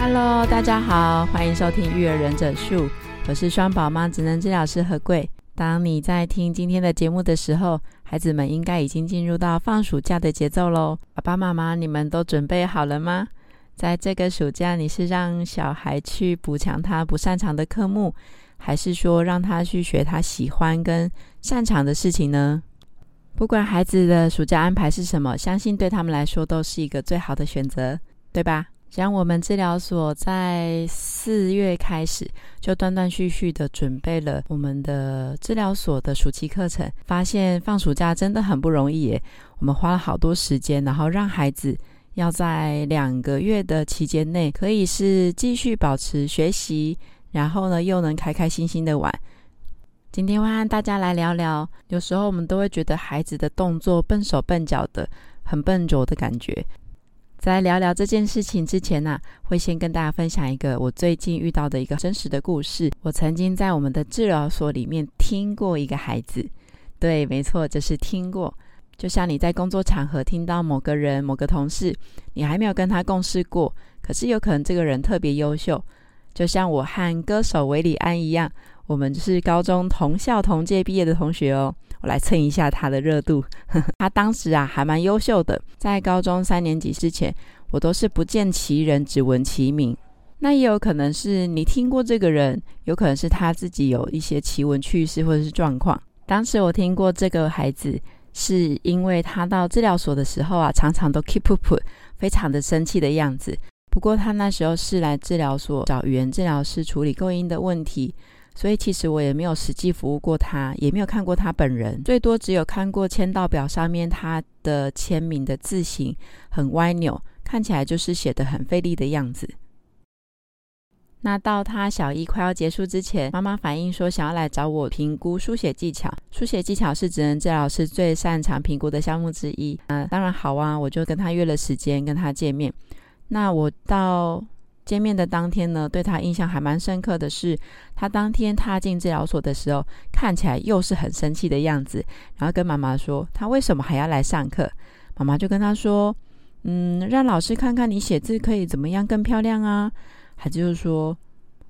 Hello，大家好，欢迎收听《育儿忍者树》，我是双宝妈职能治疗师何贵。当你在听今天的节目的时候，孩子们应该已经进入到放暑假的节奏喽。爸爸妈妈，你们都准备好了吗？在这个暑假，你是让小孩去补强他不擅长的科目，还是说让他去学他喜欢跟擅长的事情呢？不管孩子的暑假安排是什么，相信对他们来说都是一个最好的选择，对吧？像我们治疗所在四月开始就断断续续的准备了我们的治疗所的暑期课程，发现放暑假真的很不容易耶。我们花了好多时间，然后让孩子要在两个月的期间内，可以是继续保持学习，然后呢又能开开心心的玩。今天会和大家来聊聊，有时候我们都会觉得孩子的动作笨手笨脚的，很笨拙的感觉。在聊聊这件事情之前呢、会先跟大家分享一个我最近遇到的一个真实的故事。我曾经在我们的治疗所里面听过一个孩子，对，没错，就是听过。就像你在工作场合听到某个人、某个同事，你还没有跟他共事过，可是有可能这个人特别优秀。就像我和歌手韦礼安一样，我们是高中同校同届毕业的同学哦。我来蹭一下他的热度。他当时啊还蛮优秀的，在高中三年级之前，我都是不见其人，只闻其名。那也有可能是你听过这个人，有可能是他自己有一些奇闻趣事或者是状况。当时我听过这个孩子，是因为他到治疗所的时候啊，常常都 keep up，非常的生气的样子。不过他那时候是来治疗所找语言治疗师处理构音的问题。所以其实我也没有实际服务过他，也没有看过他本人，最多只有看过签到表上面他的签名的字形很歪扭，看起来就是写得很费力的样子。那到他小一快要结束之前，妈妈反映说想要来找我评估书写技巧，书写技巧是职能治疗师最擅长评估的项目之一。嗯，当然好啊，我就跟他约了时间跟他见面。那我到。见面的当天呢，对他印象还蛮深刻的是，他当天踏进治疗所的时候，看起来又是很生气的样子，然后跟妈妈说他为什么还要来上课。妈妈就跟他说：“嗯，让老师看看你写字可以怎么样更漂亮啊。”孩子就说：“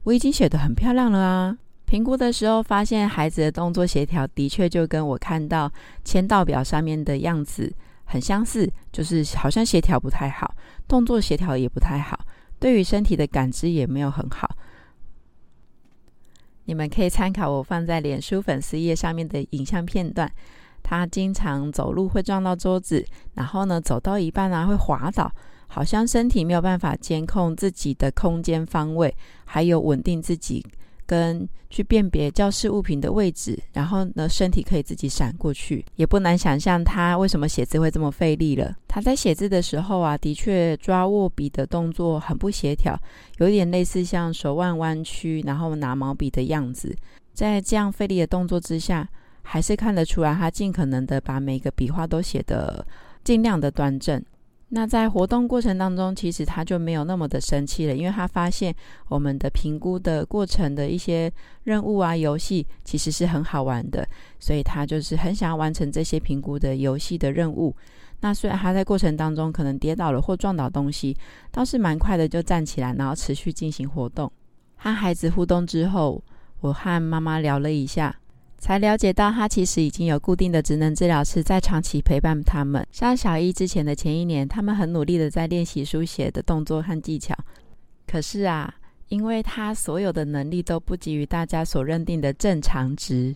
我已经写得很漂亮了啊。”评估的时候发现孩子的动作协调的确就跟我看到签到表上面的样子很相似，就是好像协调不太好，动作协调也不太好。对于身体的感知也没有很好，你们可以参考我放在脸书粉丝页上面的影像片段。他经常走路会撞到桌子，然后呢，走到一半啊会滑倒，好像身体没有办法监控自己的空间方位，还有稳定自己。跟去辨别教室物品的位置，然后呢，身体可以自己闪过去，也不难想象他为什么写字会这么费力了。他在写字的时候啊，的确抓握笔的动作很不协调，有点类似像手腕弯曲，然后拿毛笔的样子。在这样费力的动作之下，还是看得出来他尽可能的把每个笔画都写得尽量的端正。那在活动过程当中，其实他就没有那么的生气了，因为他发现我们的评估的过程的一些任务啊、游戏其实是很好玩的，所以他就是很想要完成这些评估的游戏的任务。那虽然他在过程当中可能跌倒了或撞倒东西，倒是蛮快的就站起来，然后持续进行活动。和孩子互动之后，我和妈妈聊了一下。才了解到，他其实已经有固定的职能治疗师在长期陪伴他们。像小一之前的前一年，他们很努力的在练习书写的动作和技巧。可是啊，因为他所有的能力都不及于大家所认定的正常值，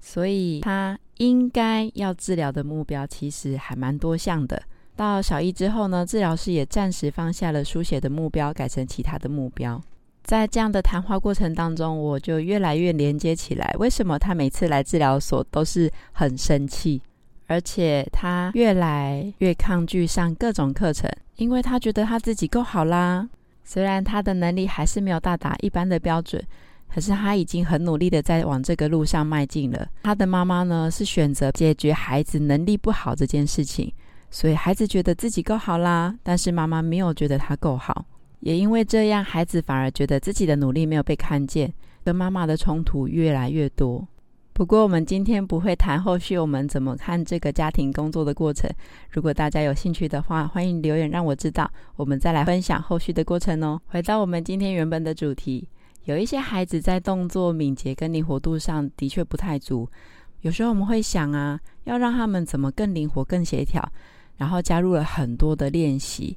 所以他应该要治疗的目标其实还蛮多项的。到小一之后呢，治疗师也暂时放下了书写的目标，改成其他的目标。在这样的谈话过程当中，我就越来越连接起来。为什么他每次来治疗所都是很生气，而且他越来越抗拒上各种课程？因为他觉得他自己够好啦。虽然他的能力还是没有到达一般的标准，可是他已经很努力的在往这个路上迈进了。他的妈妈呢，是选择解决孩子能力不好这件事情，所以孩子觉得自己够好啦，但是妈妈没有觉得他够好。也因为这样，孩子反而觉得自己的努力没有被看见，跟妈妈的冲突越来越多。不过，我们今天不会谈后续我们怎么看这个家庭工作的过程。如果大家有兴趣的话，欢迎留言让我知道，我们再来分享后续的过程哦。回到我们今天原本的主题，有一些孩子在动作敏捷跟灵活度上的确不太足。有时候我们会想啊，要让他们怎么更灵活、更协调，然后加入了很多的练习，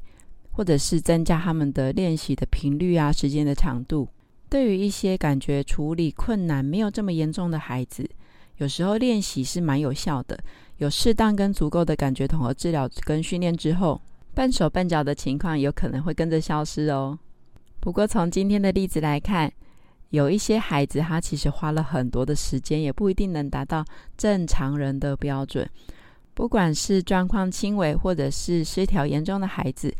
或者是增加他们的练习的频率啊、时间的长度。对于一些感觉处理困难没有这么严重的孩子，有时候练习是蛮有效的。有适当跟足够的感觉统合治疗跟训练之后，笨手笨脚的情况有可能会跟着消失哦。不过从今天的例子来看，有一些孩子他其实花了很多的时间，也不一定能达到正常人的标准。不管是状况轻微或者是失调严重的孩子。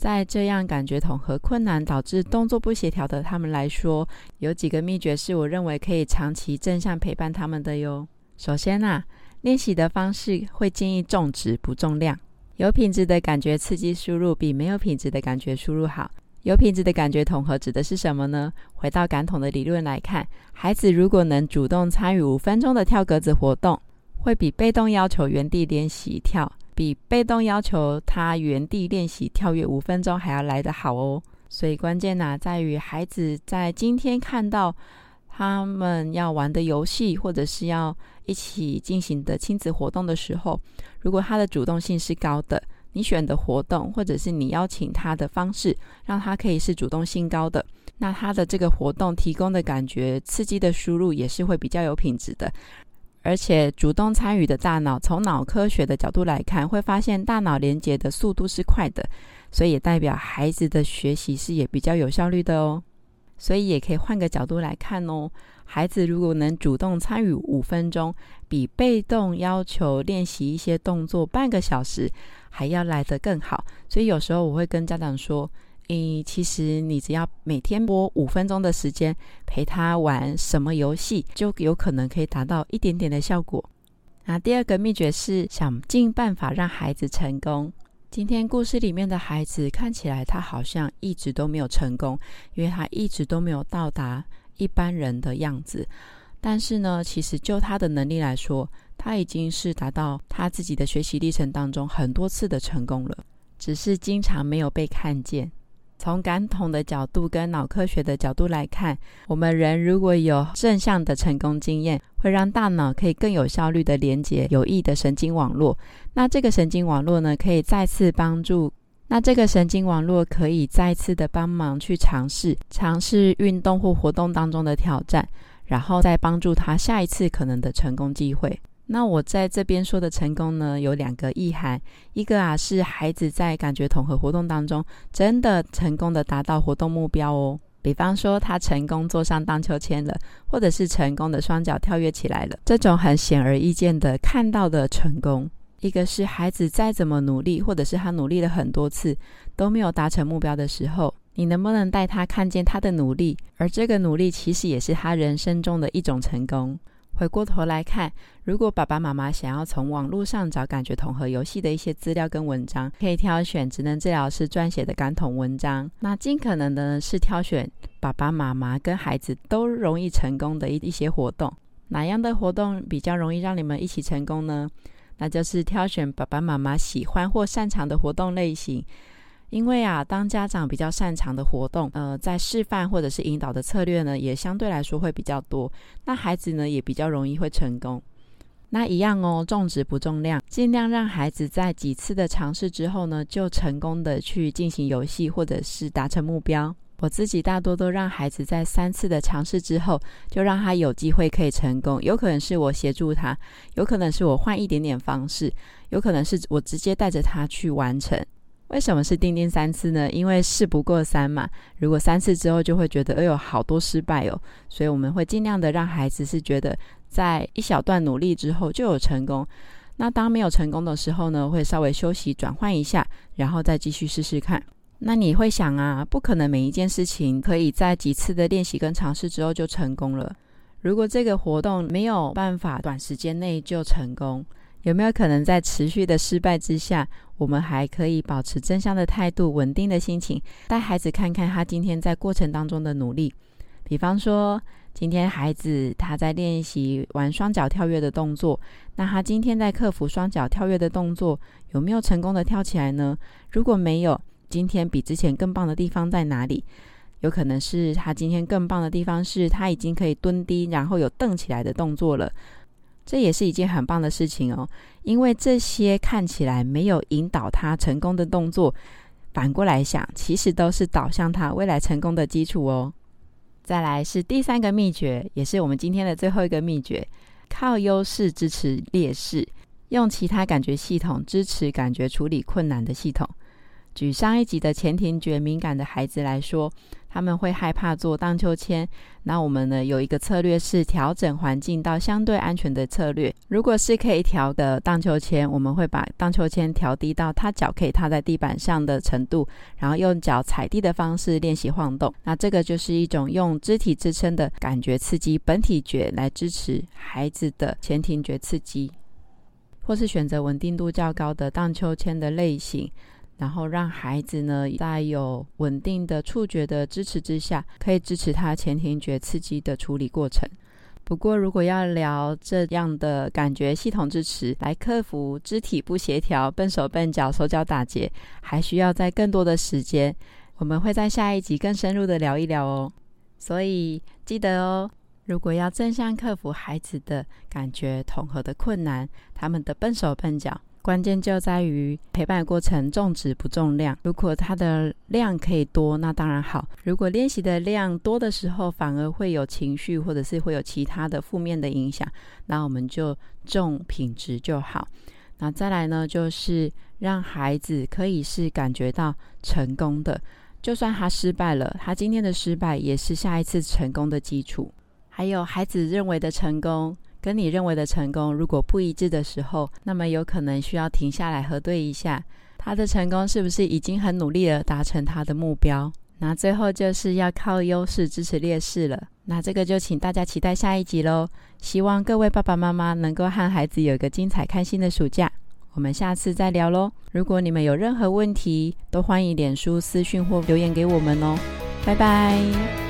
在这样感觉统合困难导致动作不协调的他们来说，有几个秘诀是我认为可以长期正向陪伴他们的哟。首先啊，练习的方式会建议重质不重量，有品质的感觉刺激输入比没有品质的感觉输入好。有品质的感觉统合指的是什么呢？回到感统的理论来看，孩子如果能主动参与五分钟的跳格子活动，会比被动要求原地练习跳。比被动要求他原地练习跳跃五分钟还要来得好哦，所以关键呢在于孩子在今天看到他们要玩的游戏或者是要一起进行的亲子活动的时候，如果他的主动性是高的，你选的活动或者是你邀请他的方式，让他可以是主动性高的，那他的这个活动提供的感觉刺激的输入也是会比较有品质的。而且主动参与的大脑，从脑科学的角度来看，会发现大脑连接的速度是快的，所以也代表孩子的学习是也比较有效率的哦。所以也可以换个角度来看哦，孩子如果能主动参与五分钟，比被动要求练习一些动作半个小时还要来得更好。所以有时候我会跟家长说。诶，其实你只要每天播五分钟的时间陪他玩什么游戏，就有可能可以达到一点点的效果。那第二个秘诀是想尽办法让孩子成功。今天故事里面的孩子看起来他好像一直都没有成功，因为他一直都没有到达一般人的样子。但是呢，其实就他的能力来说，他已经是达到他自己的学习历程当中很多次的成功了，只是经常没有被看见。从感统的角度跟脑科学的角度来看，我们人如果有正向的成功经验，会让大脑可以更有效率的连接有益的神经网络。那这个神经网络呢，可以再次帮助，那这个神经网络可以再次的帮忙去尝试尝试运动或活动当中的挑战，然后再帮助他下一次可能的成功机会。那我在这边说的成功呢，有两个意涵，一个啊是孩子在感觉统合活动当中真的成功的达到活动目标哦，比方说他成功坐上荡秋千了，或者是成功的双脚跳跃起来了，这种很显而易见的看到的成功。一个是孩子再怎么努力，或者是他努力了很多次都没有达成目标的时候，你能不能带他看见他的努力，而这个努力其实也是他人生中的一种成功。回过头来看，如果爸爸妈妈想要从网络上找感觉统合游戏的一些资料跟文章，可以挑选职能治疗师撰写的感统文章。那尽可能的是挑选爸爸妈妈跟孩子都容易成功的一一些活动。哪样的活动比较容易让你们一起成功呢？那就是挑选爸爸妈妈喜欢或擅长的活动类型。因为啊，当家长比较擅长的活动，呃，在示范或者是引导的策略呢，也相对来说会比较多。那孩子呢，也比较容易会成功。那一样哦，重质不重量，尽量让孩子在几次的尝试之后呢，就成功的去进行游戏或者是达成目标。我自己大多都让孩子在三次的尝试之后，就让他有机会可以成功。有可能是我协助他，有可能是我换一点点方式，有可能是我直接带着他去完成。为什么是定定三次呢？因为事不过三嘛。如果三次之后就会觉得，哎呦，好多失败哦。所以我们会尽量的让孩子是觉得，在一小段努力之后就有成功。那当没有成功的时候呢，会稍微休息转换一下，然后再继续试试看。那你会想啊，不可能每一件事情可以在几次的练习跟尝试之后就成功了。如果这个活动没有办法短时间内就成功，有没有可能在持续的失败之下，我们还可以保持正向的态度、稳定的心情，带孩子看看他今天在过程当中的努力？比方说，今天孩子他在练习玩双脚跳跃的动作，那他今天在克服双脚跳跃的动作，有没有成功的跳起来呢？如果没有，今天比之前更棒的地方在哪里？有可能是他今天更棒的地方是他已经可以蹲低，然后有蹬起来的动作了。这也是一件很棒的事情哦，因为这些看起来没有引导他成功的动作，反过来想，其实都是导向他未来成功的基础哦。再来是第三个秘诀，也是我们今天的最后一个秘诀：靠优势支持劣势，用其他感觉系统支持感觉处理困难的系统。举上一集的前庭觉敏感的孩子来说，他们会害怕做荡秋千。那我们呢，有一个策略是调整环境到相对安全的策略。如果是可以调的荡秋千，我们会把荡秋千调低到他脚可以踏在地板上的程度，然后用脚踩地的方式练习晃动。那这个就是一种用肢体支撑的感觉刺激本体觉来支持孩子的前庭觉刺激，或是选择稳定度较高的荡秋千的类型。然后让孩子呢，在有稳定的触觉的支持之下，可以支持他前庭觉刺激的处理过程。不过，如果要聊这样的感觉系统支持来克服肢体不协调、笨手笨脚、手脚打结，还需要在更多的时间。我们会在下一集更深入的聊一聊哦。所以记得哦，如果要正向克服孩子的感觉统合的困难，他们的笨手笨脚。关键就在于陪伴过程重质不重量。如果它的量可以多，那当然好。如果练习的量多的时候，反而会有情绪或者是会有其他的负面的影响，那我们就重品质就好。那再来呢，就是让孩子可以是感觉到成功的，就算他失败了，他今天的失败也是下一次成功的基础。还有孩子认为的成功。跟你认为的成功如果不一致的时候，那么有可能需要停下来核对一下，他的成功是不是已经很努力了达成他的目标？那最后就是要靠优势支持劣势了。那这个就请大家期待下一集喽。希望各位爸爸妈妈能够和孩子有一个精彩开心的暑假。我们下次再聊喽。如果你们有任何问题，都欢迎脸书私讯或留言给我们哦。拜拜。